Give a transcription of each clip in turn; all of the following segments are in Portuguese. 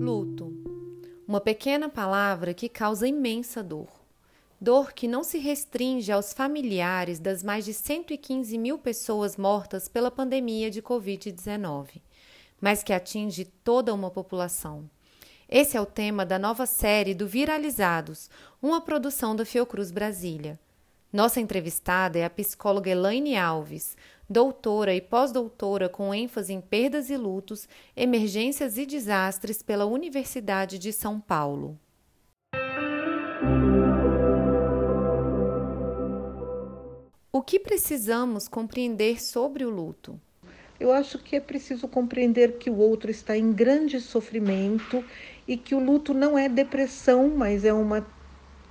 Luto. Uma pequena palavra que causa imensa dor. Dor que não se restringe aos familiares das mais de 115 mil pessoas mortas pela pandemia de Covid-19, mas que atinge toda uma população. Esse é o tema da nova série do Viralizados, uma produção da Fiocruz Brasília. Nossa entrevistada é a psicóloga Elaine Alves, doutora e pós-doutora com ênfase em perdas e lutos, emergências e desastres pela Universidade de São Paulo. O que precisamos compreender sobre o luto? Eu acho que é preciso compreender que o outro está em grande sofrimento e que o luto não é depressão, mas é uma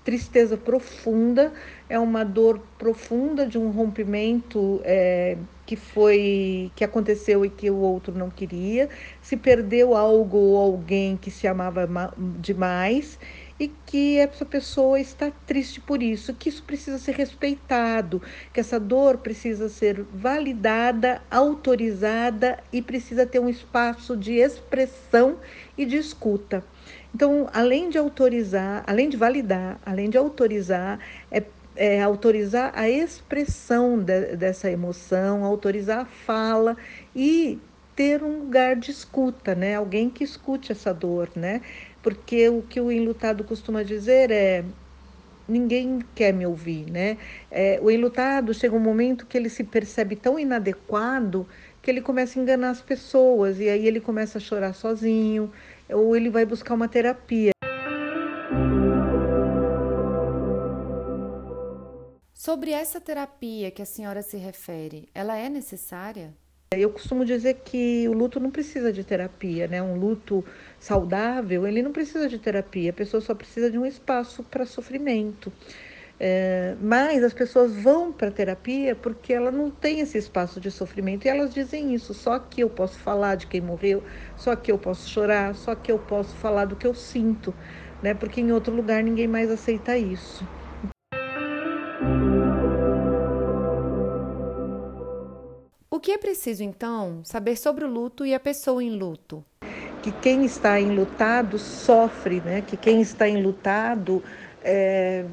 tristeza profunda, é uma dor profunda de um rompimento é, que foi que aconteceu e que o outro não queria, se perdeu algo ou alguém que se amava demais e que essa pessoa está triste por isso, que isso precisa ser respeitado, que essa dor precisa ser validada, autorizada e precisa ter um espaço de expressão e de escuta. Então, além de autorizar, além de validar, além de autorizar, é, é autorizar a expressão de, dessa emoção, autorizar a fala e ter um lugar de escuta, né? Alguém que escute essa dor, né? Porque o que o enlutado costuma dizer é ninguém quer me ouvir, né? É, o enlutado chega um momento que ele se percebe tão inadequado que ele começa a enganar as pessoas e aí ele começa a chorar sozinho ou ele vai buscar uma terapia. Sobre essa terapia que a senhora se refere, ela é necessária? Eu costumo dizer que o luto não precisa de terapia, né? Um luto saudável, ele não precisa de terapia, a pessoa só precisa de um espaço para sofrimento. É, mas as pessoas vão para a terapia porque ela não tem esse espaço de sofrimento e elas dizem isso. Só que eu posso falar de quem morreu, só que eu posso chorar, só que eu posso falar do que eu sinto, né? Porque em outro lugar ninguém mais aceita isso. O que é preciso então saber sobre o luto e a pessoa em luto? Que quem está enlutado sofre, né? Que quem está enlutado é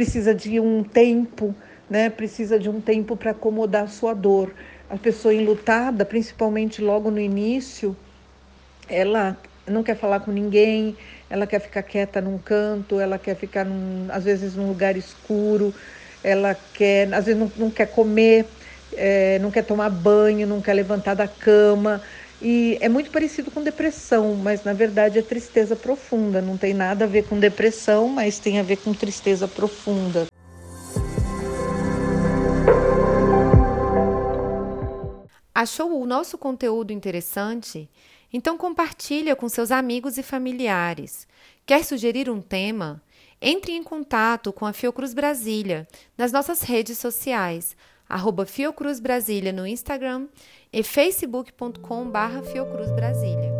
precisa de um tempo, né? Precisa de um tempo para acomodar a sua dor. A pessoa enlutada, principalmente logo no início, ela não quer falar com ninguém, ela quer ficar quieta num canto, ela quer ficar num, às vezes num lugar escuro, ela quer, às vezes não, não quer comer, é, não quer tomar banho, não quer levantar da cama, e é muito parecido com depressão, mas na verdade é tristeza profunda. Não tem nada a ver com depressão, mas tem a ver com tristeza profunda. Achou o nosso conteúdo interessante? Então compartilha com seus amigos e familiares. Quer sugerir um tema? Entre em contato com a Fiocruz Brasília nas nossas redes sociais, arroba Fiocruz Brasília no Instagram e facebook.com barra Fiocruz Brasília.